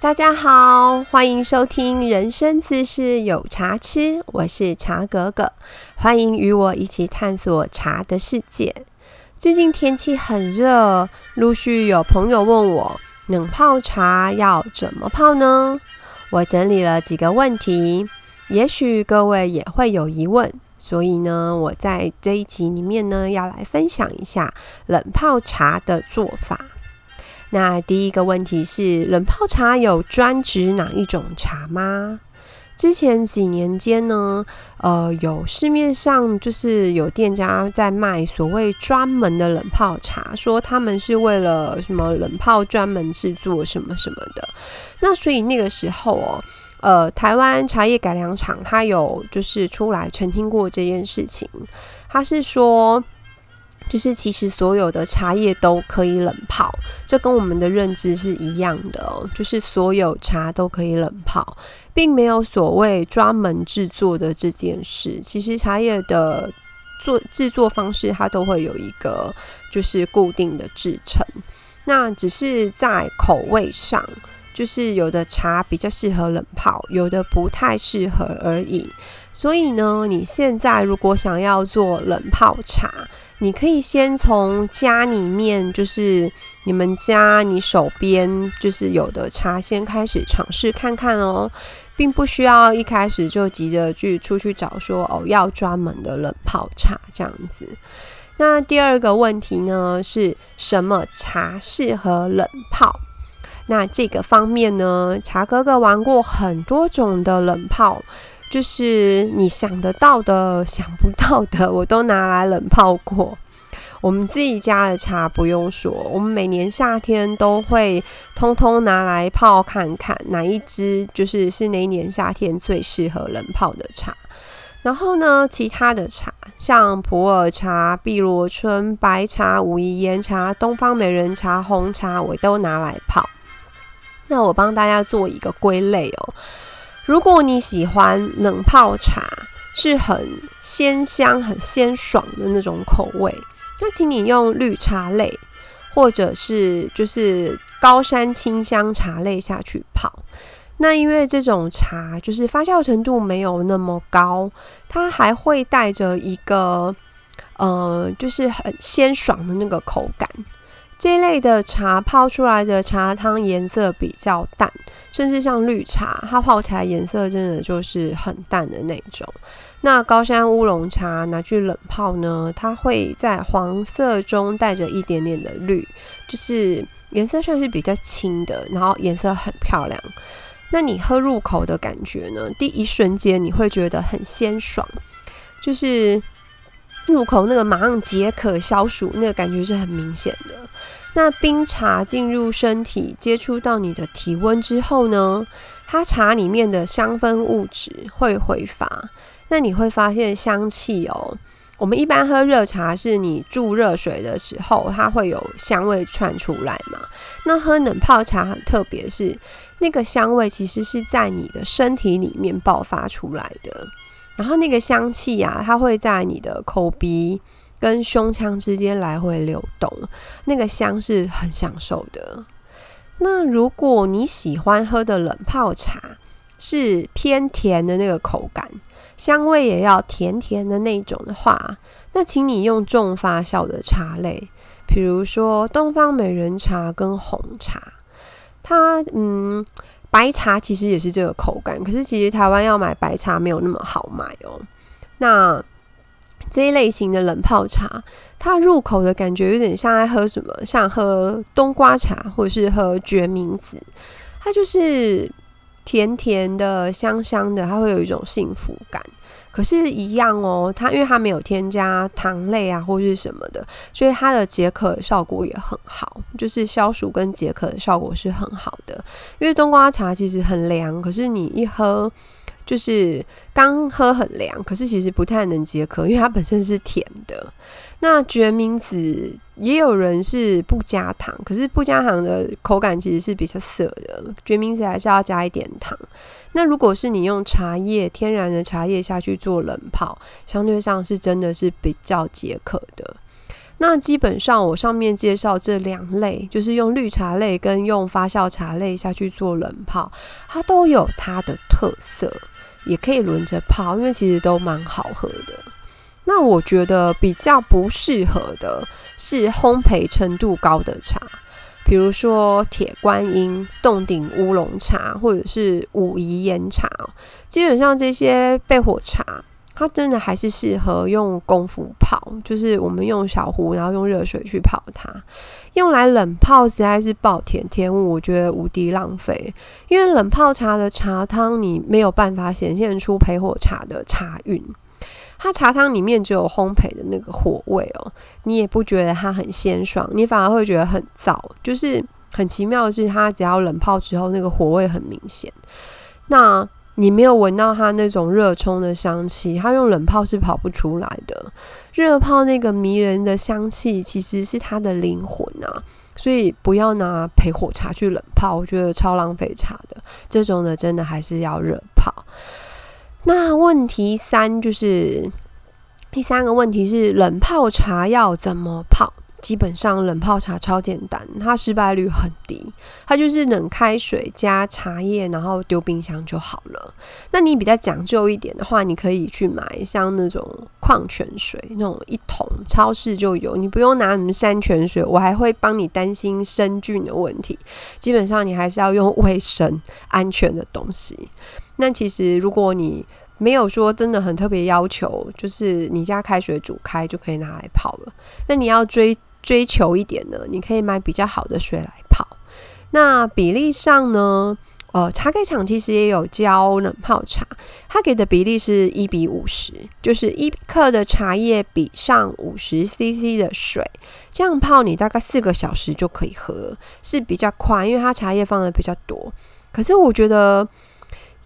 大家好，欢迎收听人生自是有茶吃，我是茶格格，欢迎与我一起探索茶的世界。最近天气很热，陆续有朋友问我，冷泡茶要怎么泡呢？我整理了几个问题，也许各位也会有疑问，所以呢，我在这一集里面呢，要来分享一下冷泡茶的做法。那第一个问题是，冷泡茶有专指哪一种茶吗？之前几年间呢，呃，有市面上就是有店家在卖所谓专门的冷泡茶，说他们是为了什么冷泡专门制作什么什么的。那所以那个时候哦，呃，台湾茶叶改良厂它有就是出来澄清过这件事情，他是说。就是其实所有的茶叶都可以冷泡，这跟我们的认知是一样的哦。就是所有茶都可以冷泡，并没有所谓专门制作的这件事。其实茶叶的做制作方式，它都会有一个就是固定的制成，那只是在口味上，就是有的茶比较适合冷泡，有的不太适合而已。所以呢，你现在如果想要做冷泡茶，你可以先从家里面，就是你们家你手边就是有的茶，先开始尝试看看哦，并不需要一开始就急着去出去找说哦要专门的冷泡茶这样子。那第二个问题呢，是什么茶适合冷泡？那这个方面呢，茶哥哥玩过很多种的冷泡。就是你想得到的、想不到的，我都拿来冷泡过。我们自己家的茶不用说，我们每年夏天都会通通拿来泡看看，哪一支就是是哪一年夏天最适合冷泡的茶。然后呢，其他的茶像普洱茶、碧螺春、白茶、武夷岩茶、东方美人茶、红茶，我都拿来泡。那我帮大家做一个归类哦。如果你喜欢冷泡茶，是很鲜香、很鲜爽的那种口味，那请你用绿茶类，或者是就是高山清香茶类下去泡。那因为这种茶就是发酵程度没有那么高，它还会带着一个呃，就是很鲜爽的那个口感。这一类的茶泡出来的茶汤颜色比较淡，甚至像绿茶，它泡起来颜色真的就是很淡的那种。那高山乌龙茶拿去冷泡呢，它会在黄色中带着一点点的绿，就是颜色算是比较清的，然后颜色很漂亮。那你喝入口的感觉呢？第一瞬间你会觉得很鲜爽，就是入口那个马上解渴消暑，那个感觉是很明显的。那冰茶进入身体，接触到你的体温之后呢，它茶里面的香氛物质会挥发，那你会发现香气哦。我们一般喝热茶，是你注热水的时候，它会有香味窜出来嘛？那喝冷泡茶很特别，是那个香味其实是在你的身体里面爆发出来的，然后那个香气啊，它会在你的口鼻。跟胸腔之间来回流动，那个香是很享受的。那如果你喜欢喝的冷泡茶是偏甜的那个口感，香味也要甜甜的那种的话，那请你用重发酵的茶类，比如说东方美人茶跟红茶。它嗯，白茶其实也是这个口感，可是其实台湾要买白茶没有那么好买哦。那这一类型的冷泡茶，它入口的感觉有点像在喝什么，像喝冬瓜茶或者是喝决明子，它就是甜甜的、香香的，它会有一种幸福感。可是，一样哦，它因为它没有添加糖类啊或是什么的，所以它的解渴效果也很好，就是消暑跟解渴的效果是很好的。因为冬瓜茶其实很凉，可是你一喝。就是刚喝很凉，可是其实不太能解渴，因为它本身是甜的。那决明子也有人是不加糖，可是不加糖的口感其实是比较涩的。决明子还是要加一点糖。那如果是你用茶叶天然的茶叶下去做冷泡，相对上是真的是比较解渴的。那基本上我上面介绍这两类，就是用绿茶类跟用发酵茶类下去做冷泡，它都有它的特色，也可以轮着泡，因为其实都蛮好喝的。那我觉得比较不适合的是烘焙程度高的茶，比如说铁观音、洞顶乌龙茶，或者是武夷岩茶，基本上这些焙火茶。它真的还是适合用功夫泡，就是我们用小壶，然后用热水去泡它。用来冷泡实在是暴殄天物，我觉得无敌浪费。因为冷泡茶的茶汤，你没有办法显现出焙火茶的茶韵。它茶汤里面只有烘焙的那个火味哦，你也不觉得它很鲜爽，你反而会觉得很燥。就是很奇妙的是，它只要冷泡之后，那个火味很明显。那你没有闻到它那种热冲的香气，它用冷泡是跑不出来的。热泡那个迷人的香气，其实是它的灵魂啊！所以不要拿焙火茶去冷泡，我觉得超浪费茶的。这种的真的还是要热泡。那问题三就是第三个问题是冷泡茶要怎么泡？基本上冷泡茶超简单，它失败率很低。它就是冷开水加茶叶，然后丢冰箱就好了。那你比较讲究一点的话，你可以去买像那种矿泉水，那种一桶超市就有，你不用拿什么山泉水。我还会帮你担心生菌的问题。基本上你还是要用卫生安全的东西。那其实如果你没有说真的很特别要求，就是你家开水煮开就可以拿来泡了。那你要追。追求一点呢，你可以买比较好的水来泡。那比例上呢，呃，茶盖厂其实也有教冷泡茶，它给的比例是一比五十，就是一克的茶叶比上五十 CC 的水，这样泡你大概四个小时就可以喝，是比较快，因为它茶叶放的比较多。可是我觉得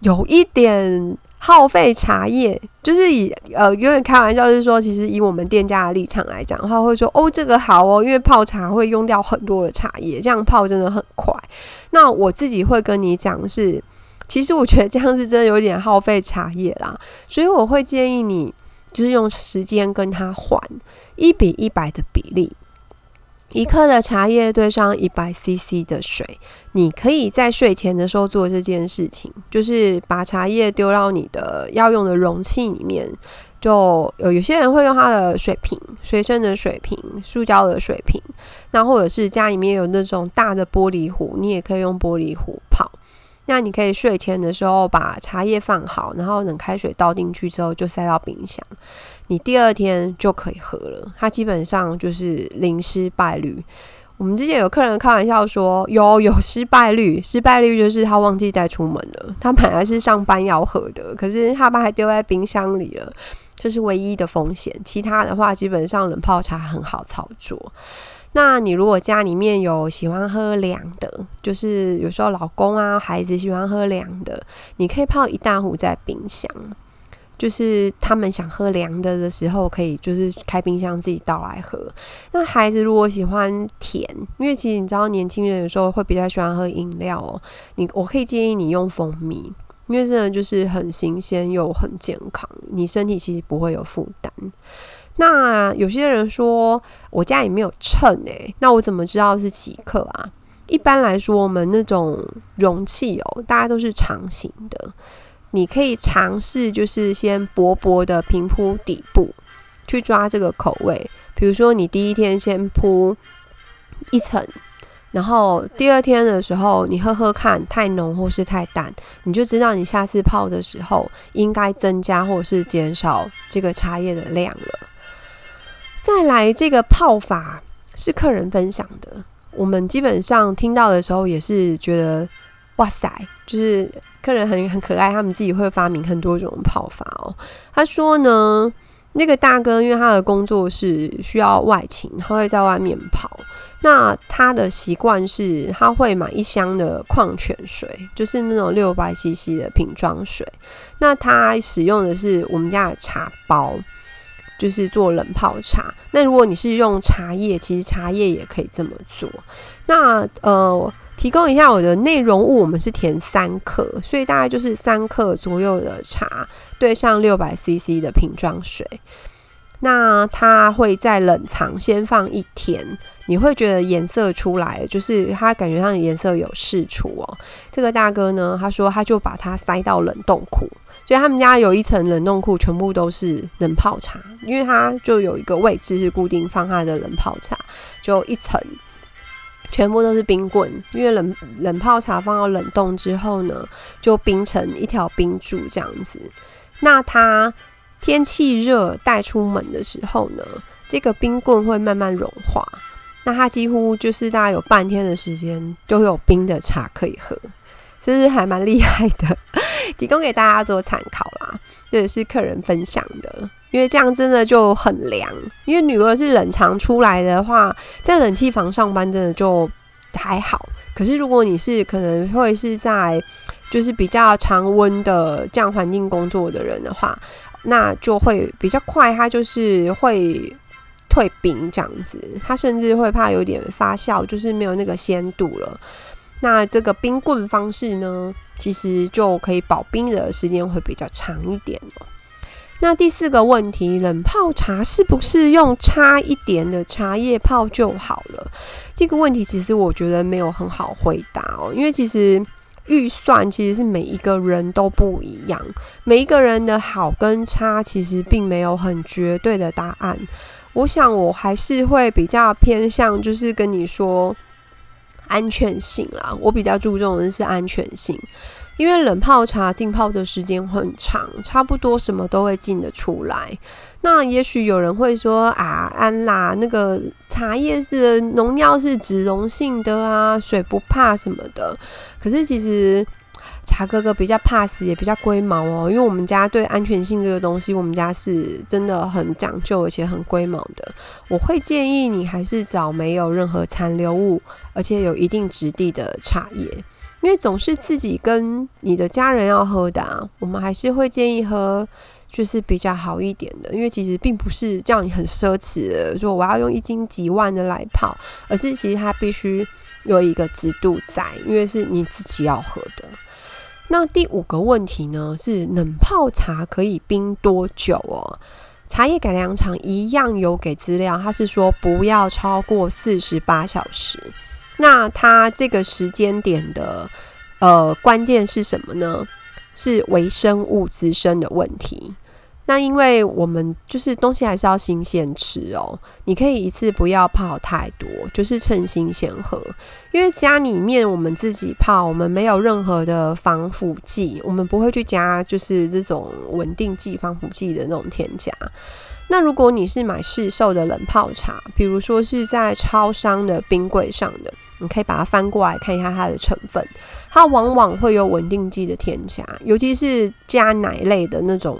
有一点。耗费茶叶，就是以呃有点开玩笑，就是说，其实以我们店家的立场来讲的话，会说哦这个好哦，因为泡茶会用掉很多的茶叶，这样泡真的很快。那我自己会跟你讲是，其实我觉得这样是真的有点耗费茶叶啦，所以我会建议你就是用时间跟它换一比一百的比例。一克的茶叶兑上一百 CC 的水，你可以在睡前的时候做这件事情，就是把茶叶丢到你的要用的容器里面。就有有些人会用他的水瓶，随身的水瓶，塑胶的水瓶，那或者是家里面有那种大的玻璃壶，你也可以用玻璃壶泡。那你可以睡前的时候把茶叶放好，然后冷开水倒进去之后就塞到冰箱，你第二天就可以喝了。它基本上就是零失败率。我们之前有客人开玩笑说有有失败率，失败率就是他忘记带出门了。他本来是上班要喝的，可是他把它丢在冰箱里了，这是唯一的风险。其他的话，基本上冷泡茶很好操作。那你如果家里面有喜欢喝凉的，就是有时候老公啊、孩子喜欢喝凉的，你可以泡一大壶在冰箱，就是他们想喝凉的的时候，可以就是开冰箱自己倒来喝。那孩子如果喜欢甜，因为其实你知道年轻人有时候会比较喜欢喝饮料哦，你我可以建议你用蜂蜜，因为真的就是很新鲜又很健康，你身体其实不会有负担。那有些人说我家里没有秤诶，那我怎么知道是几克啊？一般来说，我们那种容器哦，大家都是长形的。你可以尝试就是先薄薄的平铺底部去抓这个口味，比如说你第一天先铺一层，然后第二天的时候你喝喝看，太浓或是太淡，你就知道你下次泡的时候应该增加或是减少这个茶叶的量了。再来，这个泡法是客人分享的，我们基本上听到的时候也是觉得，哇塞，就是客人很很可爱，他们自己会发明很多种泡法哦。他说呢，那个大哥因为他的工作是需要外勤，他会在外面泡，那他的习惯是他会买一箱的矿泉水，就是那种六百 CC 的瓶装水，那他使用的是我们家的茶包。就是做冷泡茶。那如果你是用茶叶，其实茶叶也可以这么做。那呃，提供一下我的内容物，我们是填三克，所以大概就是三克左右的茶兑上六百 CC 的瓶装水。那它会在冷藏先放一天，你会觉得颜色出来，就是它感觉上颜色有释出哦。这个大哥呢，他说他就把它塞到冷冻库，所以他们家有一层冷冻库，全部都是冷泡茶，因为它就有一个位置是固定放它的冷泡茶，就一层全部都是冰棍，因为冷冷泡茶放到冷冻之后呢，就冰成一条冰柱这样子。那他。天气热带出门的时候呢，这个冰棍会慢慢融化，那它几乎就是大概有半天的时间都有冰的茶可以喝，这是还蛮厉害的，提供给大家做参考啦。这也是客人分享的，因为这样真的就很凉。因为女儿是冷藏出来的话，在冷气房上班真的就还好，可是如果你是可能会是在就是比较常温的这样环境工作的人的话。那就会比较快，它就是会退冰这样子，它甚至会怕有点发酵，就是没有那个鲜度了。那这个冰棍方式呢，其实就可以保冰的时间会比较长一点哦。那第四个问题，冷泡茶是不是用差一点的茶叶泡就好了？这个问题其实我觉得没有很好回答哦，因为其实。预算其实是每一个人都不一样，每一个人的好跟差其实并没有很绝对的答案。我想我还是会比较偏向，就是跟你说安全性啦。我比较注重的是安全性。因为冷泡茶浸泡的时间很长，差不多什么都会进得出来。那也许有人会说啊，安啦，那个茶叶的农药是脂溶性的啊，水不怕什么的。可是其实茶哥哥比较怕死，也比较龟毛哦。因为我们家对安全性这个东西，我们家是真的很讲究，而且很龟毛的。我会建议你还是找没有任何残留物，而且有一定质地的茶叶。因为总是自己跟你的家人要喝的啊，我们还是会建议喝，就是比较好一点的。因为其实并不是叫你很奢侈的说我要用一斤几万的来泡，而是其实它必须有一个值度在，因为是你自己要喝的。那第五个问题呢，是冷泡茶可以冰多久哦？茶叶改良厂一样有给资料，他是说不要超过四十八小时。那它这个时间点的呃关键是什么呢？是微生物滋生的问题。那因为我们就是东西还是要新鲜吃哦，你可以一次不要泡太多，就是趁新鲜喝。因为家里面我们自己泡，我们没有任何的防腐剂，我们不会去加就是这种稳定剂、防腐剂的那种添加。那如果你是买市售的冷泡茶，比如说是在超商的冰柜上的，你可以把它翻过来看一下它的成分，它往往会有稳定剂的添加，尤其是加奶类的那种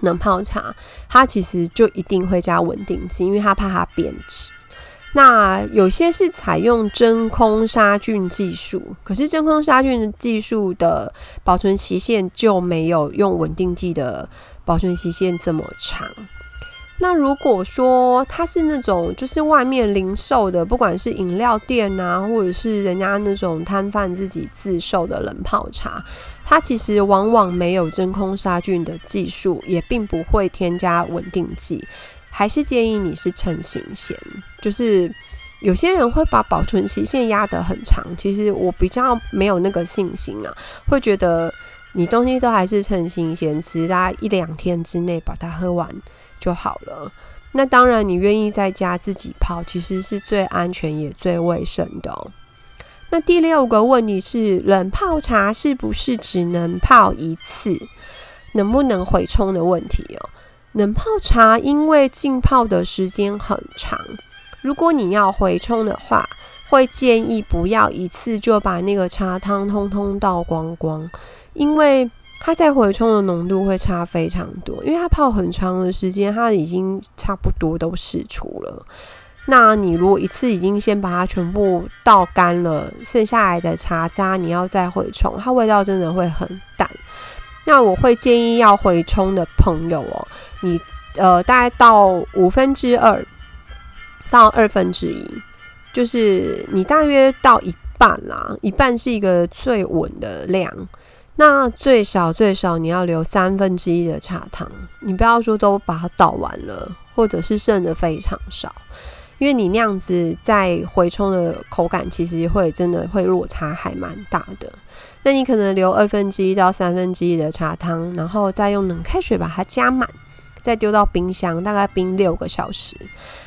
冷泡茶，它其实就一定会加稳定剂，因为它怕它变质。那有些是采用真空杀菌技术，可是真空杀菌技术的保存期限就没有用稳定剂的保存期限这么长。那如果说它是那种就是外面零售的，不管是饮料店啊，或者是人家那种摊贩自己自售的冷泡茶，它其实往往没有真空杀菌的技术，也并不会添加稳定剂，还是建议你是趁新鲜。就是有些人会把保存期限压得很长，其实我比较没有那个信心啊，会觉得你东西都还是趁新鲜吃，大概一两天之内把它喝完。就好了。那当然，你愿意在家自己泡，其实是最安全也最卫生的。那第六个问题是，冷泡茶是不是只能泡一次？能不能回冲的问题哦？冷泡茶因为浸泡的时间很长，如果你要回冲的话，会建议不要一次就把那个茶汤通通倒光光，因为。它在回冲的浓度会差非常多，因为它泡很长的时间，它已经差不多都释出了。那你如果一次已经先把它全部倒干了，剩下来的茶渣你要再回冲，它味道真的会很淡。那我会建议要回冲的朋友哦，你呃大概到五分之二到二分之一，就是你大约到一半啦，一半是一个最稳的量。那最少最少你要留三分之一的茶汤，你不要说都把它倒完了，或者是剩的非常少，因为你那样子在回冲的口感其实会真的会落差还蛮大的。那你可能留二分之一到三分之一的茶汤，然后再用冷开水把它加满，再丢到冰箱，大概冰六个小时。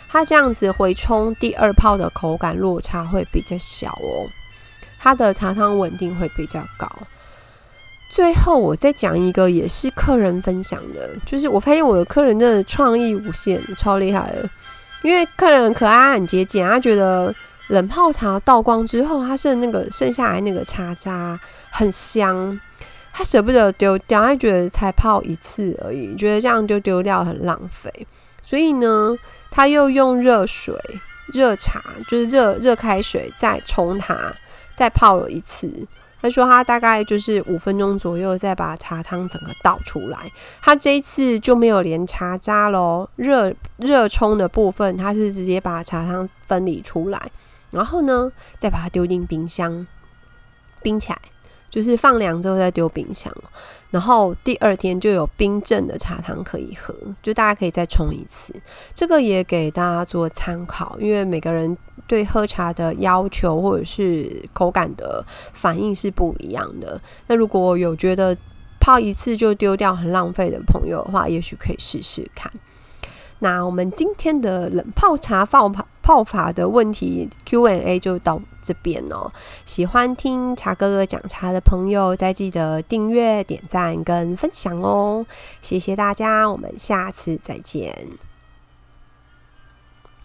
它这样子回冲第二泡的口感落差会比较小哦，它的茶汤稳定会比较高。最后，我再讲一个也是客人分享的，就是我发现我的客人真的创意无限，超厉害的。因为客人很可爱、很节俭，他觉得冷泡茶倒光之后，他剩那个剩下来那个茶渣很香，他舍不得丢掉，他觉得才泡一次而已，觉得这样就丢掉很浪费，所以呢，他又用热水、热茶，就是热热开水再冲它，再泡了一次。他说他大概就是五分钟左右，再把茶汤整个倒出来。他这一次就没有连茶渣喽，热热冲的部分他是直接把茶汤分离出来，然后呢再把它丢进冰箱冰起来。就是放凉之后再丢冰箱，然后第二天就有冰镇的茶汤可以喝，就大家可以再冲一次。这个也给大家做参考，因为每个人对喝茶的要求或者是口感的反应是不一样的。那如果有觉得泡一次就丢掉很浪费的朋友的话，也许可以试试看。那我们今天的冷泡茶泡泡泡法的问题 Q&A 就到这边哦。喜欢听茶哥哥讲茶的朋友，再记得订阅、点赞跟分享哦。谢谢大家，我们下次再见。